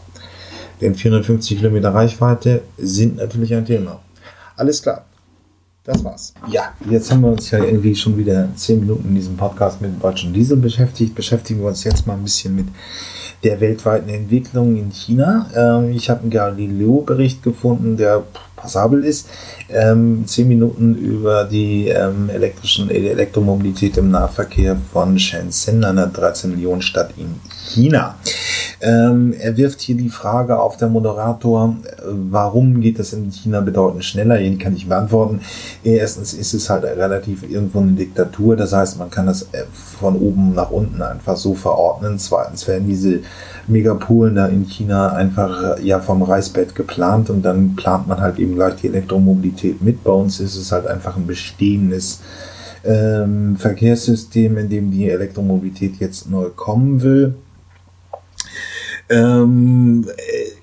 Denn 450 Kilometer Reichweite sind natürlich ein Thema. Alles klar. das war's. Ja, jetzt haben wir uns ja irgendwie schon wieder zehn Minuten in diesem Podcast mit dem deutschen Diesel beschäftigt. Beschäftigen wir uns jetzt mal ein bisschen mit der weltweiten Entwicklung in China. Ähm, ich habe einen Galileo-Bericht gefunden, der passabel ist. Ähm, zehn Minuten über die ähm, elektrischen Elektromobilität im Nahverkehr von Shenzhen, einer 13 Millionen Stadt in China. Ähm, er wirft hier die Frage auf der Moderator, warum geht das in China bedeutend schneller? Hier kann ich beantworten. Erstens ist es halt relativ irgendwo eine Diktatur, das heißt, man kann das äh, von oben nach unten einfach so verordnen. Zweitens werden diese Megapolen da in China einfach äh, ja vom Reißbett geplant und dann plant man halt eben gleich die Elektromobilität mit. Bei uns ist es halt einfach ein bestehendes ähm, Verkehrssystem, in dem die Elektromobilität jetzt neu kommen will. Ähm, äh,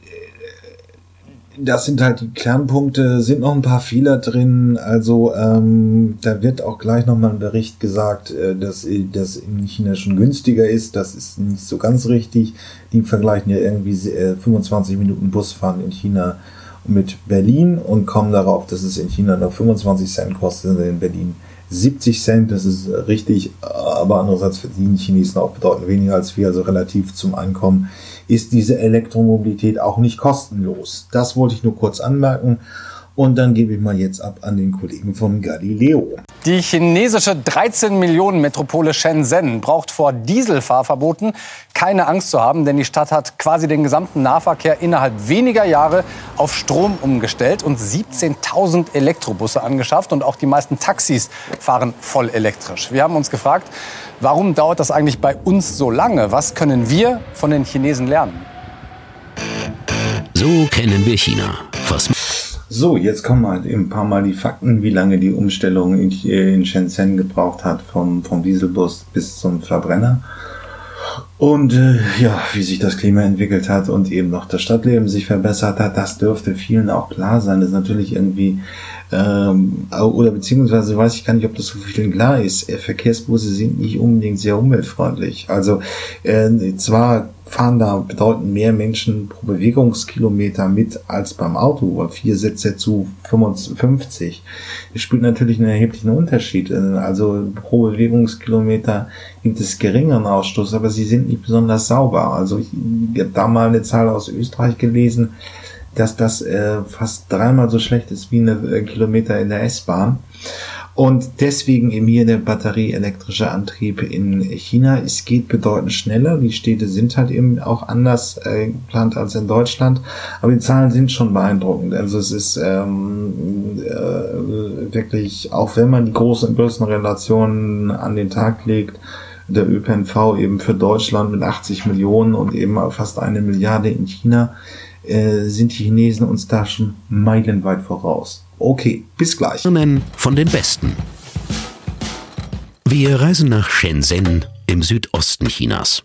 das sind halt die Kernpunkte, sind noch ein paar Fehler drin. Also ähm, da wird auch gleich nochmal ein Bericht gesagt, äh, dass das in China schon günstiger ist. Das ist nicht so ganz richtig. Die vergleichen ja irgendwie äh, 25 Minuten Busfahren in China mit Berlin und kommen darauf, dass es in China noch 25 Cent kostet in Berlin 70 Cent. Das ist richtig, aber andererseits verdienen Chinesen auch bedeutend weniger als wir, also relativ zum Einkommen ist diese Elektromobilität auch nicht kostenlos. Das wollte ich nur kurz anmerken. Und dann gebe ich mal jetzt ab an den Kollegen von Galileo. Die chinesische 13 Millionen Metropole Shenzhen braucht vor Dieselfahrverboten keine Angst zu haben, denn die Stadt hat quasi den gesamten Nahverkehr innerhalb weniger Jahre auf Strom umgestellt und 17.000 Elektrobusse angeschafft und auch die meisten Taxis fahren voll elektrisch. Wir haben uns gefragt, warum dauert das eigentlich bei uns so lange? Was können wir von den Chinesen lernen? So kennen wir China. Was so, jetzt kommen halt ein paar Mal die Fakten, wie lange die Umstellung in, in Shenzhen gebraucht hat, vom, vom Dieselbus bis zum Verbrenner. Und äh, ja, wie sich das Klima entwickelt hat und eben noch das Stadtleben sich verbessert hat, das dürfte vielen auch klar sein. Das ist natürlich irgendwie, ähm, oder beziehungsweise weiß ich gar nicht, ob das so vielen klar ist. Verkehrsbusse sind nicht unbedingt sehr umweltfreundlich. Also äh, zwar fahren da bedeutend mehr Menschen pro Bewegungskilometer mit als beim Auto, vier Sitze zu 55. Das spielt natürlich einen erheblichen Unterschied. Also pro Bewegungskilometer gibt es geringeren Ausstoß, aber sie sind nicht besonders sauber. Also ich, ich habe da mal eine Zahl aus Österreich gelesen, dass das äh, fast dreimal so schlecht ist wie eine äh, Kilometer in der S-Bahn. Und deswegen eben hier der batterieelektrische Antrieb in China. Es geht bedeutend schneller. Die Städte sind halt eben auch anders äh, geplant als in Deutschland. Aber die Zahlen sind schon beeindruckend. Also es ist ähm, äh, wirklich, auch wenn man die großen Größenrelationen an den Tag legt, der ÖPNV eben für Deutschland mit 80 Millionen und eben fast eine Milliarde in China, äh, sind die Chinesen uns da schon meilenweit voraus. Okay, bis gleich. Von den Besten. Wir reisen nach Shenzhen im Südosten Chinas.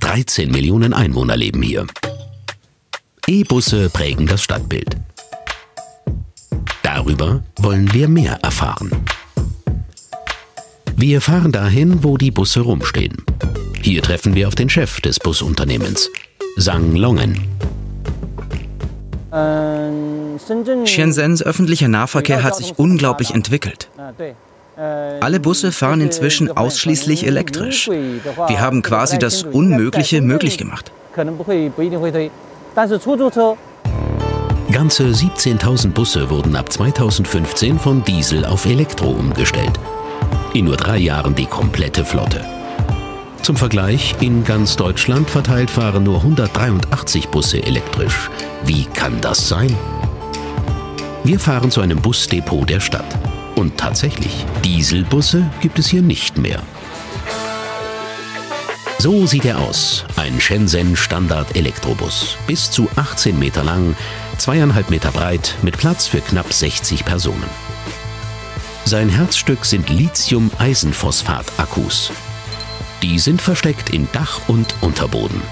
13 Millionen Einwohner leben hier. E-Busse prägen das Stadtbild. Darüber wollen wir mehr erfahren. Wir fahren dahin, wo die Busse rumstehen. Hier treffen wir auf den Chef des Busunternehmens, Sang Longen. Shenzhens öffentlicher Nahverkehr hat sich unglaublich entwickelt. Alle Busse fahren inzwischen ausschließlich elektrisch. Wir haben quasi das Unmögliche möglich gemacht. Ganze 17.000 Busse wurden ab 2015 von Diesel auf Elektro umgestellt. In nur drei Jahren die komplette Flotte. Zum Vergleich, in ganz Deutschland verteilt fahren nur 183 Busse elektrisch. Wie kann das sein? Wir fahren zu einem Busdepot der Stadt. Und tatsächlich, Dieselbusse gibt es hier nicht mehr. So sieht er aus. Ein Shenzhen Standard Elektrobus. Bis zu 18 Meter lang, zweieinhalb Meter breit, mit Platz für knapp 60 Personen. Sein Herzstück sind Lithium-Eisenphosphat-Akkus. Die sind versteckt in Dach und Unterboden.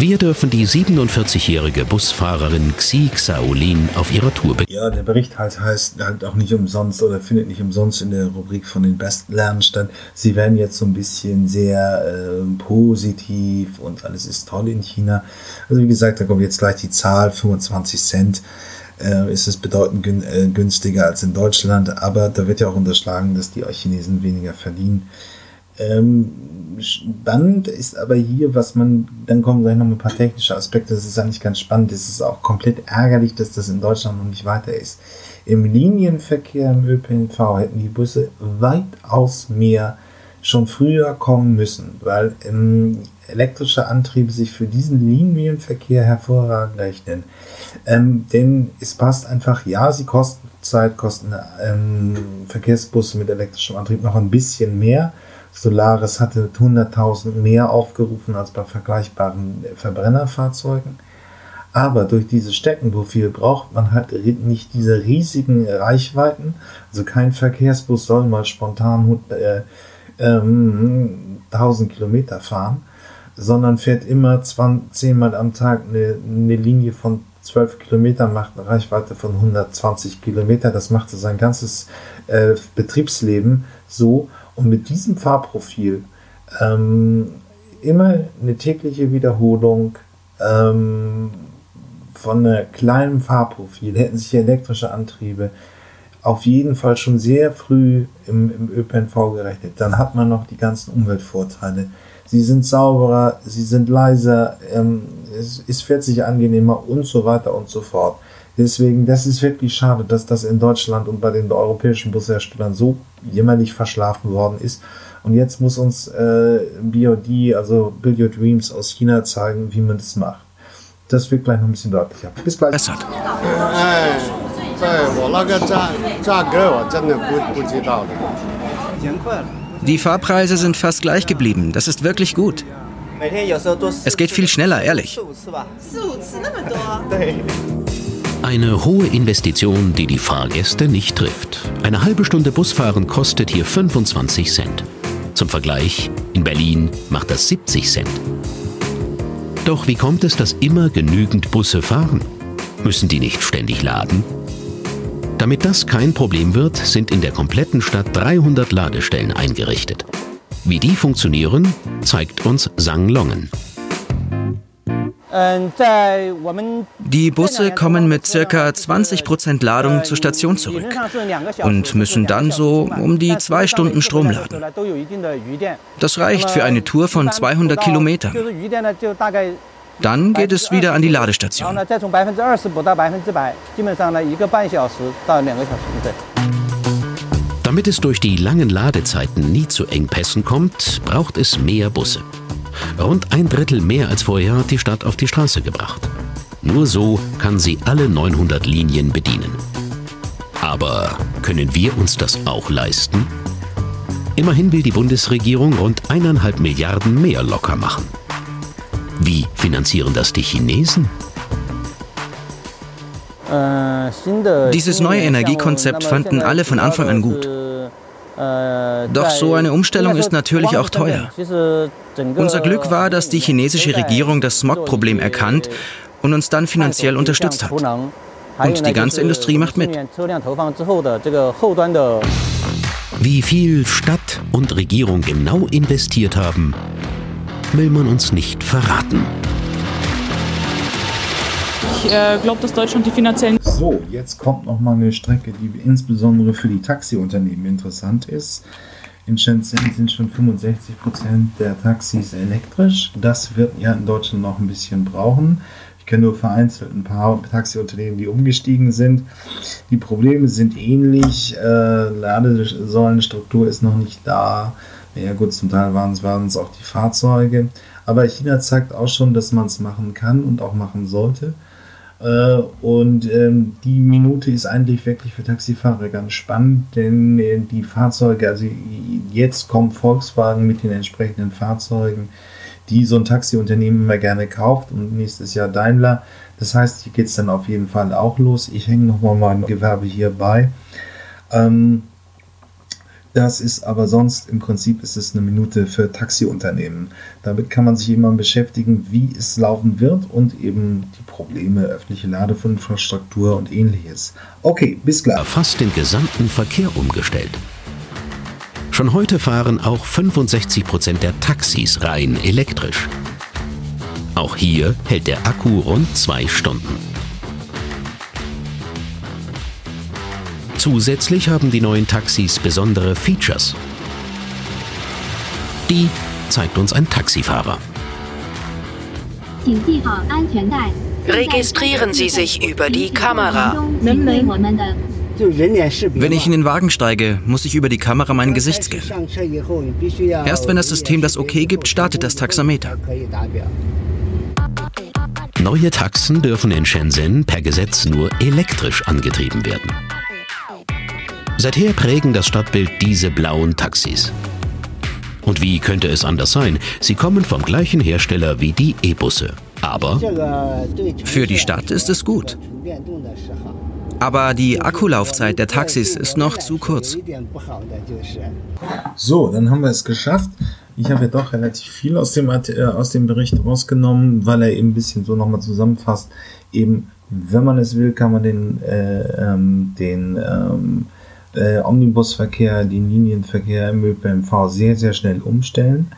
Wir dürfen die 47-jährige Busfahrerin Xi Xiaolin auf ihrer Tour begleiten. Ja, der Bericht halt heißt halt auch nicht umsonst oder findet nicht umsonst in der Rubrik von den besten Lernen statt. Sie werden jetzt so ein bisschen sehr äh, positiv und alles ist toll in China. Also wie gesagt, da kommt jetzt gleich die Zahl 25 Cent äh, ist es bedeutend gün äh, günstiger als in Deutschland, aber da wird ja auch unterschlagen, dass die Chinesen weniger verdienen. Ähm, spannend ist aber hier, was man, dann kommen gleich noch ein paar technische Aspekte, das ist eigentlich ganz spannend, es ist auch komplett ärgerlich, dass das in Deutschland noch nicht weiter ist. Im Linienverkehr im ÖPNV hätten die Busse weitaus mehr schon früher kommen müssen, weil ähm, elektrische Antriebe sich für diesen Linienverkehr hervorragend rechnen. Ähm, denn es passt einfach, ja, sie kosten Zeit, kosten ähm, Verkehrsbusse mit elektrischem Antrieb noch ein bisschen mehr. Solaris hatte 100.000 mehr aufgerufen als bei vergleichbaren Verbrennerfahrzeugen. Aber durch diese Steckenprofil braucht man halt nicht diese riesigen Reichweiten. Also kein Verkehrsbus soll mal spontan äh, ähm, 1000 Kilometer fahren, sondern fährt immer 20, 10 Mal am Tag eine, eine Linie von 12 Kilometer, macht eine Reichweite von 120 Kilometer. Das macht sein ganzes äh, Betriebsleben so. Und mit diesem Fahrprofil ähm, immer eine tägliche Wiederholung ähm, von einem kleinen Fahrprofil hätten sich elektrische Antriebe auf jeden Fall schon sehr früh im, im ÖPNV gerechnet. Dann hat man noch die ganzen Umweltvorteile. Sie sind sauberer, sie sind leiser, ähm, es, es fährt sich angenehmer und so weiter und so fort. Deswegen, das ist wirklich schade, dass das in Deutschland und bei den europäischen Busherstellern so jämmerlich verschlafen worden ist. Und jetzt muss uns äh, BOD, also Build Your Dreams aus China zeigen, wie man das macht. Das wird gleich noch ein bisschen deutlicher. Bis gleich. Es hat. Die Fahrpreise sind fast gleich geblieben. Das ist wirklich gut. Es geht viel schneller, ehrlich. Eine hohe Investition, die die Fahrgäste nicht trifft. Eine halbe Stunde Busfahren kostet hier 25 Cent. Zum Vergleich, in Berlin macht das 70 Cent. Doch wie kommt es, dass immer genügend Busse fahren? Müssen die nicht ständig laden? Damit das kein Problem wird, sind in der kompletten Stadt 300 Ladestellen eingerichtet. Wie die funktionieren, zeigt uns Sang Longen. Die Busse kommen mit ca. 20% Ladung zur Station zurück und müssen dann so um die zwei Stunden Strom laden. Das reicht für eine Tour von 200 Kilometern. Dann geht es wieder an die Ladestation. Damit es durch die langen Ladezeiten nie zu Engpässen kommt, braucht es mehr Busse. Rund ein Drittel mehr als vorher hat die Stadt auf die Straße gebracht. Nur so kann sie alle 900 Linien bedienen. Aber können wir uns das auch leisten? Immerhin will die Bundesregierung rund eineinhalb Milliarden mehr locker machen. Wie finanzieren das die Chinesen? Dieses neue Energiekonzept fanden alle von Anfang an gut. Doch so eine Umstellung ist natürlich auch teuer. Unser Glück war, dass die chinesische Regierung das Smog-Problem erkannt und uns dann finanziell unterstützt hat. Und die ganze Industrie macht mit. Wie viel Stadt und Regierung genau investiert haben, will man uns nicht verraten. Ich äh, glaube, dass Deutschland die finanziellen. So, jetzt kommt noch mal eine Strecke, die insbesondere für die Taxiunternehmen interessant ist. In Shenzhen sind schon 65% der Taxis elektrisch. Das wird ja in Deutschland noch ein bisschen brauchen. Ich kenne nur vereinzelt ein paar Taxiunternehmen, die umgestiegen sind. Die Probleme sind ähnlich. Äh, Ladesäulenstruktur ist noch nicht da. Ja gut, zum Teil waren es, auch die Fahrzeuge. Aber China zeigt auch schon, dass man es machen kann und auch machen sollte. Äh, und ähm, die Minute ist eigentlich wirklich für Taxifahrer ganz spannend, denn äh, die Fahrzeuge, also jetzt kommt Volkswagen mit den entsprechenden Fahrzeugen, die so ein Taxiunternehmen immer gerne kauft und nächstes Jahr Daimler. Das heißt, hier geht es dann auf jeden Fall auch los. Ich hänge nochmal mein Gewerbe hier bei. Ähm, das ist aber sonst im Prinzip ist es eine Minute für Taxiunternehmen. Damit kann man sich immer beschäftigen, wie es laufen wird und eben die Probleme öffentliche Ladeinfrastruktur und ähnliches. Okay, bis gleich. Fast den gesamten Verkehr umgestellt. Schon heute fahren auch 65 Prozent der Taxis rein elektrisch. Auch hier hält der Akku rund zwei Stunden. Zusätzlich haben die neuen Taxis besondere Features. Die zeigt uns ein Taxifahrer. Registrieren Sie sich über die Kamera. Wenn ich in den Wagen steige, muss ich über die Kamera mein Gesicht scannen. Erst wenn das System das OK gibt, startet das Taxameter. Neue Taxen dürfen in Shenzhen per Gesetz nur elektrisch angetrieben werden. Seither prägen das Stadtbild diese blauen Taxis. Und wie könnte es anders sein? Sie kommen vom gleichen Hersteller wie die E-Busse. Aber für die Stadt ist es gut. Aber die Akkulaufzeit der Taxis ist noch zu kurz. So, dann haben wir es geschafft. Ich habe ja doch relativ viel aus dem, äh, aus dem Bericht rausgenommen, weil er eben ein bisschen so nochmal zusammenfasst. Eben, wenn man es will, kann man den, äh, ähm, den ähm, äh, Omnibusverkehr, den Linienverkehr im ÖPNV sehr, sehr schnell umstellen.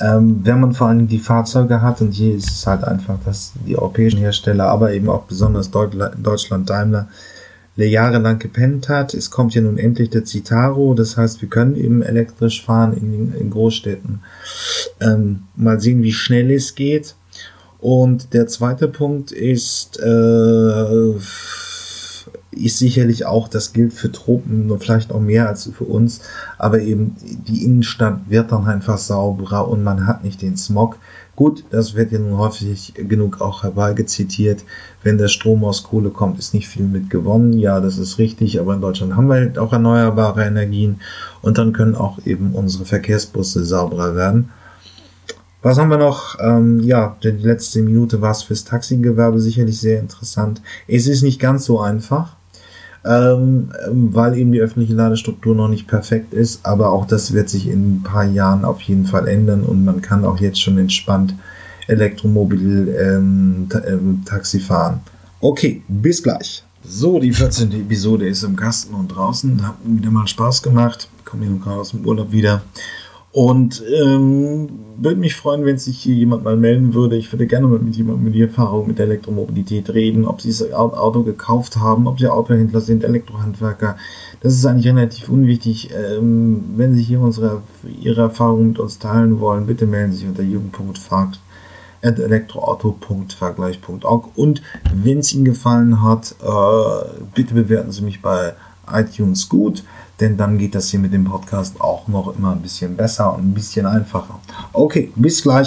Ähm, wenn man vor allem die Fahrzeuge hat, und hier ist es halt einfach, dass die europäischen Hersteller, aber eben auch besonders Deutschland Daimler, jahrelang gepennt hat. Es kommt ja nun endlich der Citaro, das heißt, wir können eben elektrisch fahren in, in Großstädten. Ähm, mal sehen, wie schnell es geht. Und der zweite Punkt ist, äh, ist sicherlich auch, das gilt für Tropen, vielleicht auch mehr als für uns, aber eben die Innenstadt wird dann einfach sauberer und man hat nicht den Smog. Gut, das wird ja nun häufig genug auch herbeigezitiert. Wenn der Strom aus Kohle kommt, ist nicht viel mit gewonnen. Ja, das ist richtig, aber in Deutschland haben wir halt auch erneuerbare Energien und dann können auch eben unsere Verkehrsbusse sauberer werden. Was haben wir noch? Ähm, ja, die letzte Minute war es fürs Taxigewerbe sicherlich sehr interessant. Es ist nicht ganz so einfach ähm, weil eben die öffentliche Ladestruktur noch nicht perfekt ist. Aber auch das wird sich in ein paar Jahren auf jeden Fall ändern und man kann auch jetzt schon entspannt Elektromobil ähm, ähm Taxi fahren. Okay, bis gleich. So, die 14. Episode ist im Kasten und draußen. Hat wieder mal Spaß gemacht. Komme hier gerade aus dem Urlaub wieder. Und ähm, würde mich freuen, wenn sich hier jemand mal melden würde. Ich würde gerne mal mit jemandem mit die Erfahrung mit der Elektromobilität reden, ob sie das Auto gekauft haben, ob sie Autohändler sind, Elektrohandwerker. Das ist eigentlich relativ unwichtig. Ähm, wenn Sie hier unsere, Ihre Erfahrungen mit uns teilen wollen, bitte melden Sie sich unter jugend.fragt elektroauto.vergleich.org und wenn es Ihnen gefallen hat, äh, bitte bewerten Sie mich bei iTunes gut denn dann geht das hier mit dem Podcast auch noch immer ein bisschen besser und ein bisschen einfacher. Okay, bis gleich.